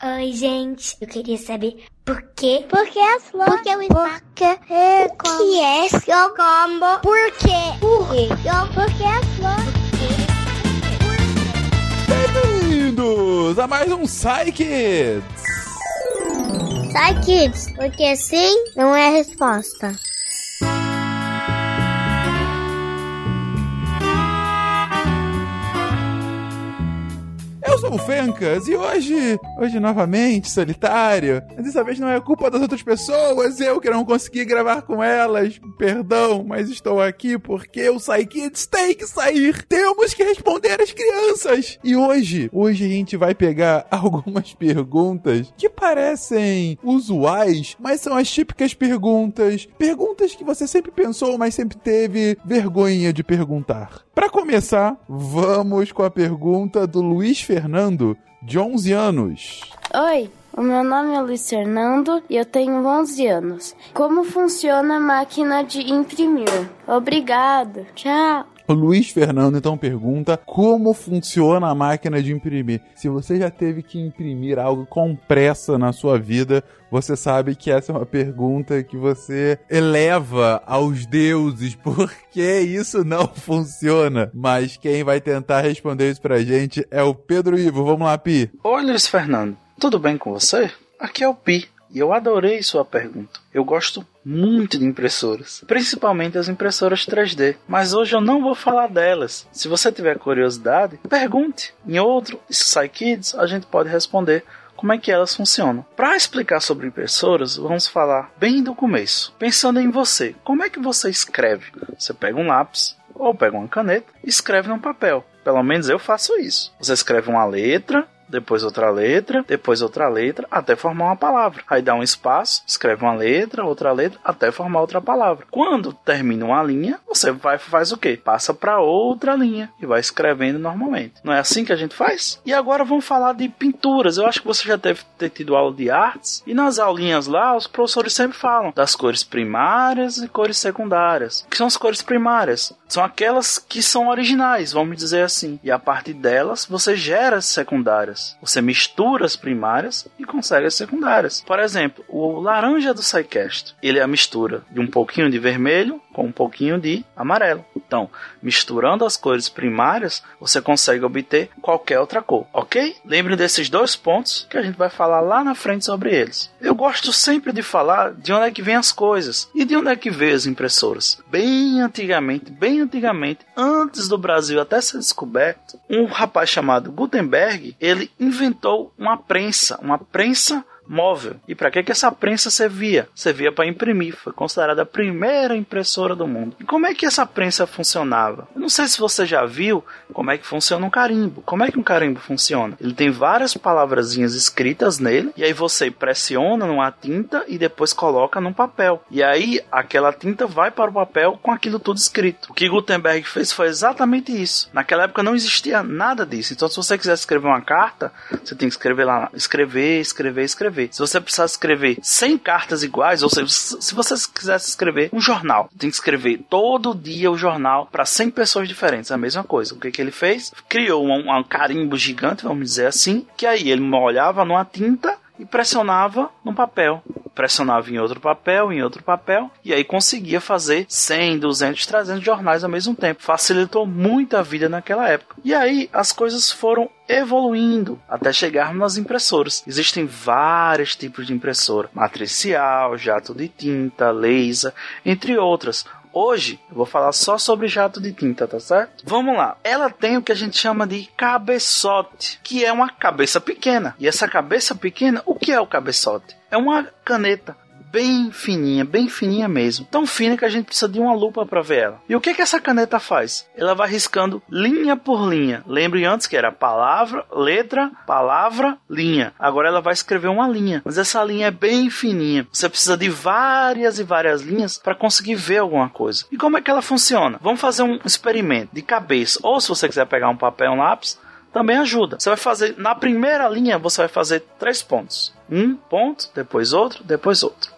Oi, gente. Eu queria saber por quê? Por que as flores? Por que o espaço? Por que é como? que é seu combo? Por quê? Por quê? Por que as flores? Bem-vindos a mais um Psy Kids! Sai, kids, porque sim não é a resposta. Sou o Fencas e hoje, hoje novamente, solitário. Mas dessa vez não é culpa das outras pessoas, eu que não consegui gravar com elas. Perdão, mas estou aqui porque o Psy Kids tem que sair. Temos que responder às crianças. E hoje, hoje a gente vai pegar algumas perguntas que parecem usuais, mas são as típicas perguntas. Perguntas que você sempre pensou, mas sempre teve vergonha de perguntar. Para começar, vamos com a pergunta do Luiz Fernando, de 11 anos. Oi, o meu nome é Luiz Fernando e eu tenho 11 anos. Como funciona a máquina de imprimir? Obrigado. Tchau. Luiz Fernando então pergunta como funciona a máquina de imprimir. Se você já teve que imprimir algo com pressa na sua vida, você sabe que essa é uma pergunta que você eleva aos deuses, porque isso não funciona. Mas quem vai tentar responder isso pra gente é o Pedro Ivo. Vamos lá, Pi. Oi, Luiz Fernando. Tudo bem com você? Aqui é o Pi. E eu adorei sua pergunta. Eu gosto muito de impressoras, principalmente as impressoras 3D, mas hoje eu não vou falar delas. Se você tiver curiosidade, pergunte. Em outro Psy Kids a gente pode responder como é que elas funcionam. Para explicar sobre impressoras, vamos falar bem do começo. Pensando em você, como é que você escreve? Você pega um lápis ou pega uma caneta e escreve num papel. Pelo menos eu faço isso. Você escreve uma letra, depois outra letra, depois outra letra, até formar uma palavra. Aí dá um espaço, escreve uma letra, outra letra, até formar outra palavra. Quando termina uma linha, você vai faz o quê? Passa para outra linha e vai escrevendo normalmente. Não é assim que a gente faz? E agora vamos falar de pinturas. Eu acho que você já deve ter tido aula de artes e nas aulinhas lá os professores sempre falam das cores primárias e cores secundárias. O que são as cores primárias? São aquelas que são originais, vamos dizer assim. E a partir delas você gera as secundárias. Você mistura as primárias e consegue as secundárias. Por exemplo, o laranja do SciCast, ele é a mistura de um pouquinho de vermelho com um pouquinho de amarelo. Então, misturando as cores primárias, você consegue obter qualquer outra cor, ok? Lembre desses dois pontos que a gente vai falar lá na frente sobre eles. Eu gosto sempre de falar de onde é que vem as coisas e de onde é que veio as impressoras. Bem antigamente, bem antigamente, antes do Brasil até ser descoberto, um rapaz chamado Gutenberg, ele inventou uma prensa, uma prensa móvel. E para que que essa prensa servia? Servia para imprimir. Foi considerada a primeira impressora do mundo. E como é que essa prensa funcionava? Eu não sei se você já viu como é que funciona um carimbo. Como é que um carimbo funciona? Ele tem várias palavrazinhas escritas nele e aí você pressiona numa tinta e depois coloca num papel. E aí aquela tinta vai para o papel com aquilo tudo escrito. O que Gutenberg fez foi exatamente isso. Naquela época não existia nada disso. Então se você quiser escrever uma carta, você tem que escrever lá, escrever, escrever, escrever escrever. Se você precisar escrever 100 cartas iguais, ou seja, se você quisesse escrever um jornal, tem que escrever todo dia o jornal para 100 pessoas diferentes, a mesma coisa. O que, que ele fez? Criou um, um carimbo gigante, vamos dizer assim, que aí ele molhava numa tinta e pressionava num papel. Pressionava em outro papel, em outro papel, e aí conseguia fazer 100, 200, 300 jornais ao mesmo tempo. Facilitou muito a vida naquela época. E aí as coisas foram evoluindo até chegarmos nas impressoras. Existem vários tipos de impressora: matricial, jato de tinta, laser, entre outras. Hoje eu vou falar só sobre jato de tinta, tá certo? Vamos lá. Ela tem o que a gente chama de cabeçote, que é uma cabeça pequena. E essa cabeça pequena, o que é o cabeçote? É uma caneta bem fininha, bem fininha mesmo. Tão fina que a gente precisa de uma lupa para ver ela. E o que que essa caneta faz? Ela vai riscando linha por linha. Lembre antes que era palavra, letra, palavra, linha. Agora ela vai escrever uma linha, mas essa linha é bem fininha. Você precisa de várias e várias linhas para conseguir ver alguma coisa. E como é que ela funciona? Vamos fazer um experimento de cabeça. Ou se você quiser pegar um papel e um lápis, também ajuda. Você vai fazer na primeira linha, você vai fazer três pontos. Um ponto, depois outro, depois outro.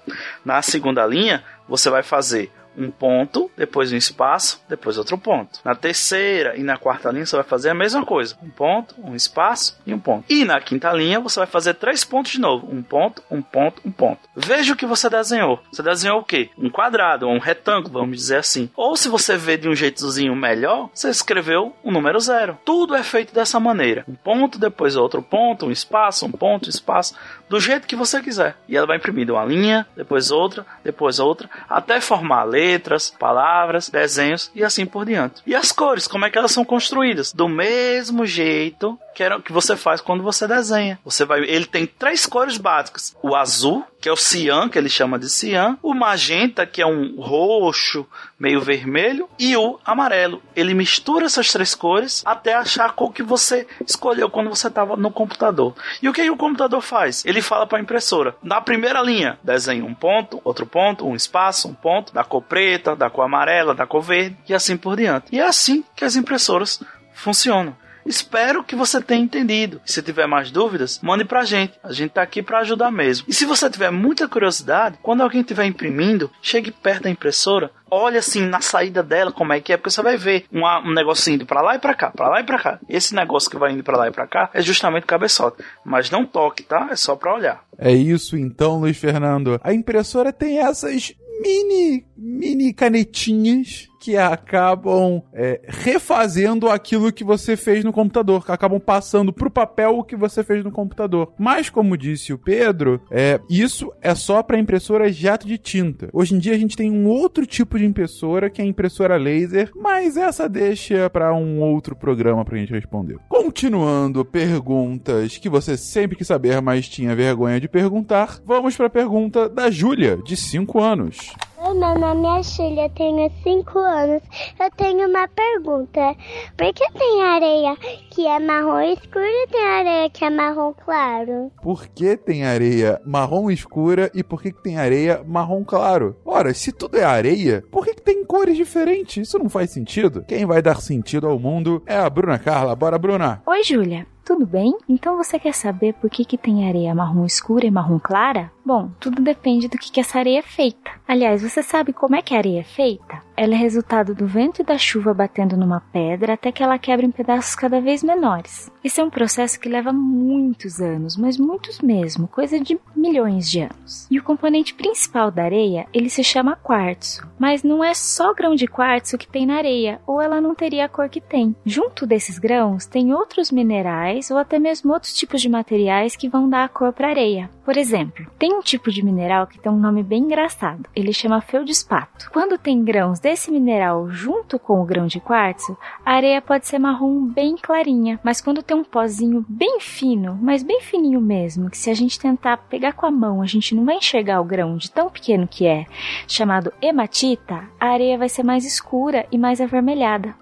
Na segunda linha, você vai fazer um ponto, depois um espaço, depois outro ponto. Na terceira e na quarta linha você vai fazer a mesma coisa: um ponto, um espaço e um ponto. E na quinta linha você vai fazer três pontos de novo: um ponto, um ponto, um ponto. Veja o que você desenhou. Você desenhou o quê? Um quadrado, ou um retângulo, vamos dizer assim. Ou se você vê de um jeitozinho melhor, você escreveu o um número zero. Tudo é feito dessa maneira: um ponto, depois outro ponto, um espaço, um ponto, um espaço, do jeito que você quiser. E ela vai imprimir uma linha, depois outra, depois outra, até formar letras, palavras, desenhos e assim por diante. E as cores, como é que elas são construídas? Do mesmo jeito que, era, que você faz quando você desenha. Você vai, ele tem três cores básicas: o azul, que é o cian, que ele chama de cian, o magenta, que é um roxo meio vermelho, e o amarelo. Ele mistura essas três cores até achar a cor que você escolheu quando você estava no computador. E o que, que o computador faz? Ele fala para a impressora: na primeira linha, desenhe um ponto, outro ponto, um espaço, um ponto, da cor preta, da cor amarela, da cor verde, e assim por diante. E é assim que as impressoras funcionam. Espero que você tenha entendido. Se tiver mais dúvidas, mande pra gente. A gente tá aqui para ajudar mesmo. E se você tiver muita curiosidade, quando alguém estiver imprimindo, chegue perto da impressora, olhe assim na saída dela como é que é, porque você vai ver uma, um negocinho indo pra lá e pra cá, pra lá e pra cá. Esse negócio que vai indo pra lá e pra cá é justamente o cabeçote. Mas não toque, tá? É só pra olhar. É isso então, Luiz Fernando. A impressora tem essas mini, mini canetinhas que acabam é, refazendo aquilo que você fez no computador, acabam passando pro papel o que você fez no computador. Mas, como disse o Pedro, é, isso é só para impressora jato de tinta. Hoje em dia a gente tem um outro tipo de impressora, que é a impressora laser, mas essa deixa para um outro programa pra gente responder. Continuando perguntas que você sempre quis saber, mas tinha vergonha de perguntar, vamos para a pergunta da Júlia, de 5 anos. Meu nome é Júlia, tenho 5 anos. Eu tenho uma pergunta. Por que tem areia que é marrom escura e tem areia que é marrom claro? Por que tem areia marrom escura e por que, que tem areia marrom claro? Ora, se tudo é areia, por que, que tem cores diferentes? Isso não faz sentido. Quem vai dar sentido ao mundo é a Bruna Carla. Bora, Bruna! Oi, Júlia. Tudo bem? Então você quer saber por que, que tem areia marrom escura e marrom clara? Bom, tudo depende do que, que essa areia é feita. Aliás, você sabe como é que a areia é feita? Ela é resultado do vento e da chuva batendo numa pedra até que ela quebra em pedaços cada vez menores. Esse é um processo que leva muitos anos, mas muitos mesmo, coisa de milhões de anos. E o componente principal da areia, ele se chama quartzo. Mas não é só grão de quartzo que tem na areia, ou ela não teria a cor que tem. Junto desses grãos, tem outros minerais ou até mesmo outros tipos de materiais que vão dar a cor para a areia. Por exemplo, tem um tipo de mineral que tem um nome bem engraçado. Ele chama feldespato. Quando tem grãos desse mineral junto com o grão de quartzo, a areia pode ser marrom bem clarinha, mas quando tem um pozinho bem fino, mas bem fininho mesmo, que se a gente tentar pegar com a mão, a gente não vai enxergar o grão de tão pequeno que é, chamado hematita, a areia vai ser mais escura e mais avermelhada.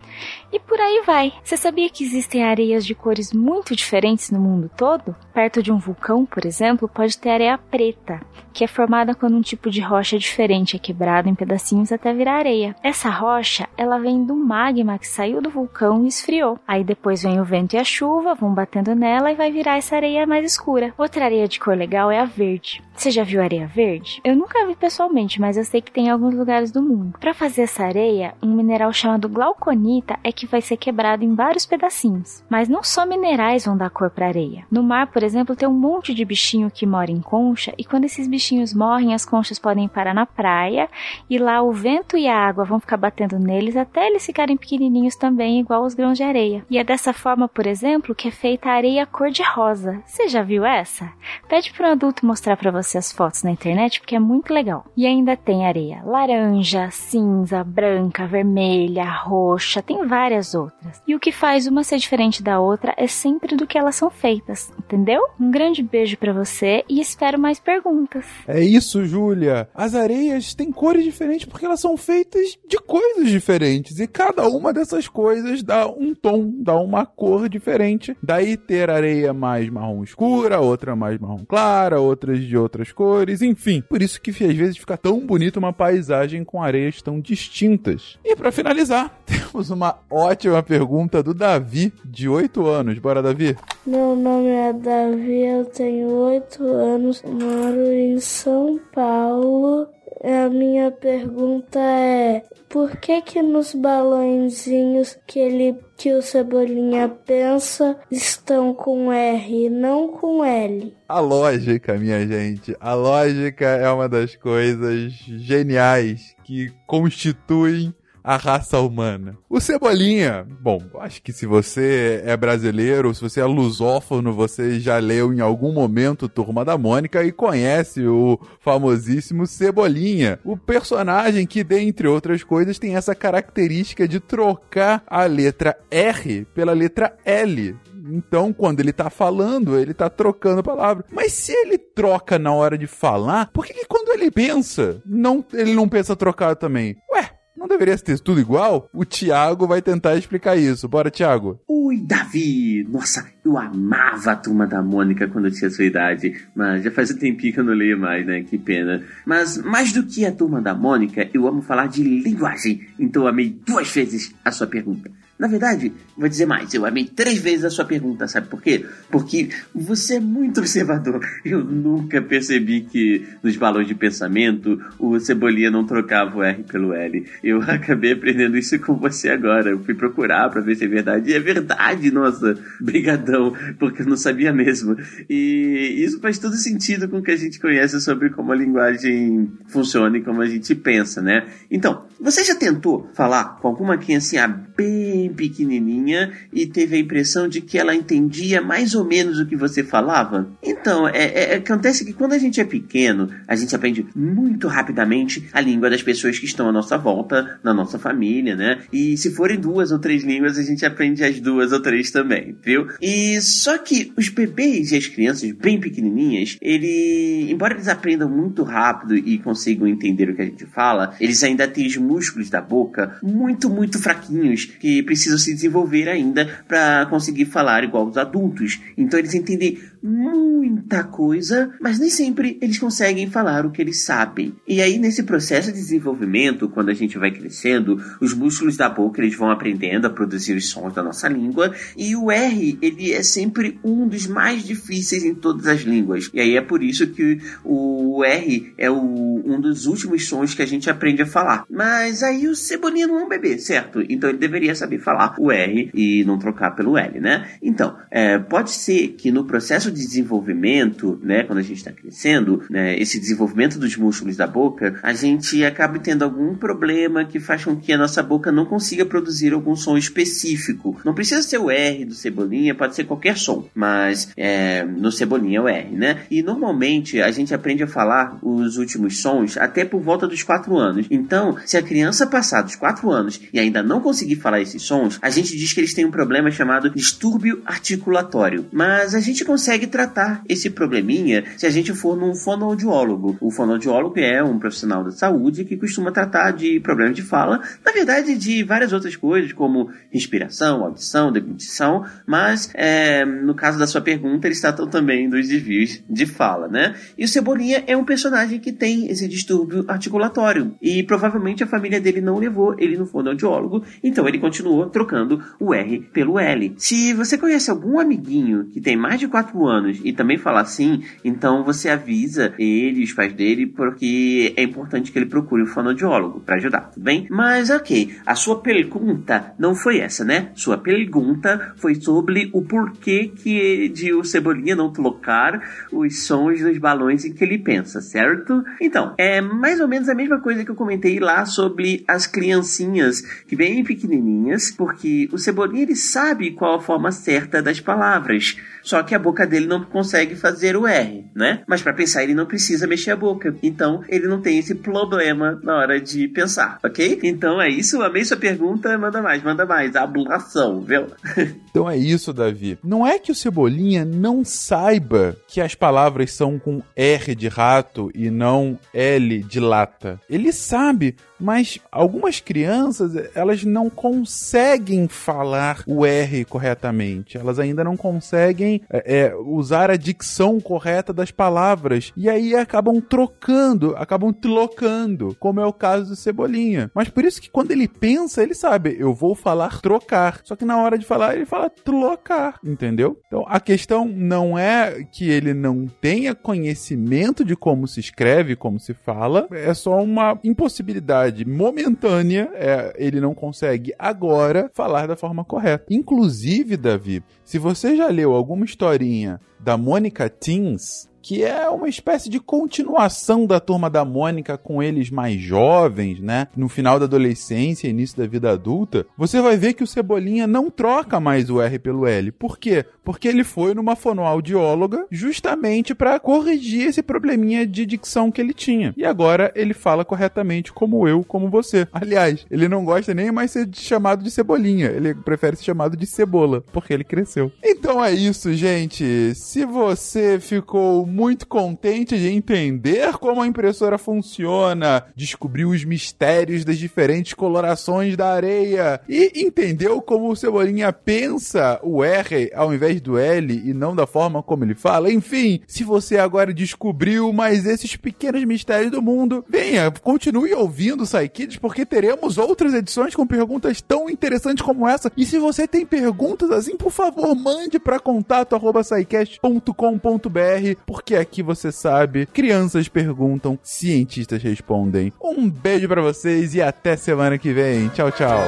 E por aí vai. Você sabia que existem areias de cores muito diferentes no mundo todo? Perto de um vulcão, por exemplo, pode ter areia preta, que é formada quando um tipo de rocha diferente é quebrado em pedacinhos até virar areia. Essa rocha, ela vem do magma que saiu do vulcão e esfriou. Aí depois vem o vento e a chuva, vão batendo nela e vai virar essa areia mais escura. Outra areia de cor legal é a verde. Você já viu areia verde? Eu nunca vi pessoalmente, mas eu sei que tem em alguns lugares do mundo. Para fazer essa areia, um mineral chamado glauconita é que vai ser quebrado em vários pedacinhos. Mas não só minerais vão dar cor para areia. No mar, por exemplo, tem um monte de bichinho que mora em concha e quando esses bichinhos morrem, as conchas podem parar na praia e lá o vento e a água vão ficar batendo neles até eles ficarem pequenininhos também, igual os grãos de areia. E é dessa forma, por exemplo, que é feita a areia cor de rosa. Você já viu essa? Pede para um adulto mostrar para você as fotos na internet porque é muito legal. E ainda tem areia laranja, cinza, branca, vermelha, roxa, tem várias outras. E o que faz uma ser diferente da outra é sempre do que elas são feitas, entendeu? Um grande beijo para você e espero mais perguntas. É isso, Júlia. As areias têm cores diferentes porque elas são feitas de coisas diferentes e cada uma dessas coisas dá um tom, dá uma cor diferente. Daí ter areia mais marrom escura, outra mais marrom clara, outras de outras cores, enfim. Por isso que às vezes fica tão bonito uma paisagem com areias tão distintas. E para finalizar, temos uma ótima pergunta do Davi, de 8 anos. Bora, Davi? Meu nome é Davi, eu tenho 8 anos, moro em São Paulo. a minha pergunta é: por que que nos balãozinhos que ele que o Cebolinha pensa estão com R e não com L? A lógica, minha gente, a lógica é uma das coisas geniais que constituem a raça humana. O Cebolinha, bom, acho que se você é brasileiro, se você é lusófono, você já leu em algum momento Turma da Mônica e conhece o famosíssimo Cebolinha, o personagem que, dentre outras coisas, tem essa característica de trocar a letra R pela letra L então, quando ele tá falando, ele tá trocando a palavra. Mas se ele troca na hora de falar, por que, que quando ele pensa, não, ele não pensa trocar também? Ué, não deveria ter tudo igual? O Thiago vai tentar explicar isso. Bora, Thiago. Oi, Davi! Nossa, eu amava a turma da Mônica quando eu tinha sua idade, mas já faz um tempinho que eu não leio mais, né? Que pena. Mas mais do que a turma da Mônica, eu amo falar de linguagem, então amei duas vezes a sua pergunta. Na verdade, vou dizer mais, eu amei três vezes a sua pergunta, sabe por quê? Porque você é muito observador. Eu nunca percebi que nos balões de pensamento o Cebolinha não trocava o R pelo L. Eu acabei aprendendo isso com você agora. Eu fui procurar para ver se é verdade. E é verdade, nossa, brigadão, porque eu não sabia mesmo. E isso faz todo sentido com o que a gente conhece sobre como a linguagem funciona e como a gente pensa, né? Então, você já tentou falar com alguma criancinha bem pequenininha e teve a impressão de que ela entendia mais ou menos o que você falava? Então, é, é, acontece que quando a gente é pequeno, a gente aprende muito rapidamente a língua das pessoas que estão à nossa volta, na nossa família, né? E se forem duas ou três línguas, a gente aprende as duas ou três também, viu? E só que os bebês e as crianças bem pequenininhas, ele, embora eles aprendam muito rápido e consigam entender o que a gente fala, eles ainda têm os músculos da boca muito, muito fraquinhos que precisam se desenvolver ainda para conseguir falar igual os adultos. Então eles entendem muita coisa, mas nem sempre eles conseguem falar o que eles sabem. E aí nesse processo de desenvolvimento, quando a gente vai crescendo, os músculos da boca eles vão aprendendo a produzir os sons da nossa língua e o R ele é sempre um dos mais difíceis em todas as línguas. E aí é por isso que o R é o, um dos últimos sons que a gente aprende a falar. Mas aí o Cebolinha não é um bebê, certo? Então ele deveria saber falar o R e não trocar pelo L, né? Então, é, pode ser que no processo de desenvolvimento, né, quando a gente está crescendo, né, esse desenvolvimento dos músculos da boca, a gente acaba tendo algum problema que faz com que a nossa boca não consiga produzir algum som específico. Não precisa ser o R do Cebolinha, pode ser qualquer som, mas é, no Cebolinha é o R, né? E normalmente a gente aprende a falar os últimos sons até por volta dos 4 anos. Então, se a criança passar dos 4 anos e ainda não conseguir falar esses sons, a gente diz que eles têm um problema chamado distúrbio articulatório. Mas a gente consegue tratar esse probleminha se a gente for num fonoaudiólogo. O fonoaudiólogo é um profissional da saúde que costuma tratar de problemas de fala, na verdade de várias outras coisas, como respiração, audição, deglutição, mas é, no caso da sua pergunta, eles tratam também dos desvios de fala, né? E o Cebolinha é um personagem que tem esse distúrbio articulatório e provavelmente a família dele não levou ele no fonoaudiólogo, então ele continuou trocando o R pelo L. Se você conhece algum amiguinho que tem mais de 4 anos e também fala assim, então você avisa ele, os pais dele, porque é importante que ele procure um fonoaudiólogo para ajudar, tudo bem? Mas ok, a sua pergunta não foi essa, né? Sua pergunta foi sobre o porquê que de o Cebolinha não trocar os sons dos balões em que ele pensa, certo? Então, é mais ou menos a mesma coisa que eu comentei lá sobre as criancinhas que bem pequenininhas, porque o Cebolinha ele sabe qual a forma certa das palavras, só que a boca dele não consegue fazer o R, né? Mas para pensar ele não precisa mexer a boca. Então ele não tem esse problema na hora de pensar, ok? Então é isso. Amei sua pergunta. Manda mais, manda mais. Ablação, viu? então é isso, Davi. Não é que o Cebolinha não saiba que as palavras são com R de rato e não L de lata. Ele sabe, Mas algumas crianças, elas não conseguem falar o R corretamente. Elas ainda não conseguem é, é, usar a dicção correta das palavras. E aí acabam trocando, acabam trocando, como é o caso do Cebolinha. Mas por isso que quando ele pensa, ele sabe, eu vou falar trocar. Só que na hora de falar, ele fala trocar, entendeu? Então a questão não é que ele não tenha conhecimento de como se escreve, como se fala, é só uma impossibilidade momentânea, é, ele não consegue agora falar da forma correta. Inclusive, Davi, se você já leu alguma historinha da Mônica Teens, que é uma espécie de continuação da turma da Mônica com eles mais jovens, né? No final da adolescência, início da vida adulta, você vai ver que o Cebolinha não troca mais o R pelo L. Por quê? Porque ele foi numa fonoaudióloga justamente para corrigir esse probleminha de dicção que ele tinha. E agora ele fala corretamente como eu, como você. Aliás, ele não gosta nem mais ser chamado de Cebolinha, ele prefere ser chamado de Cebola, porque ele cresceu. Então é isso, gente. Se você ficou muito contente de entender como a impressora funciona, descobriu os mistérios das diferentes colorações da areia e entendeu como o Cebolinha pensa o R ao invés do L e não da forma como ele fala. Enfim, se você agora descobriu mais esses pequenos mistérios do mundo, venha, continue ouvindo o Psykids porque teremos outras edições com perguntas tão interessantes como essa. E se você tem perguntas assim, por favor, mande para contato@psycast.com.br porque que aqui você sabe, crianças perguntam, cientistas respondem. Um beijo para vocês e até semana que vem. Tchau, tchau.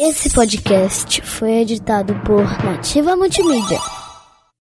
Esse podcast foi editado por Nativa Multimídia.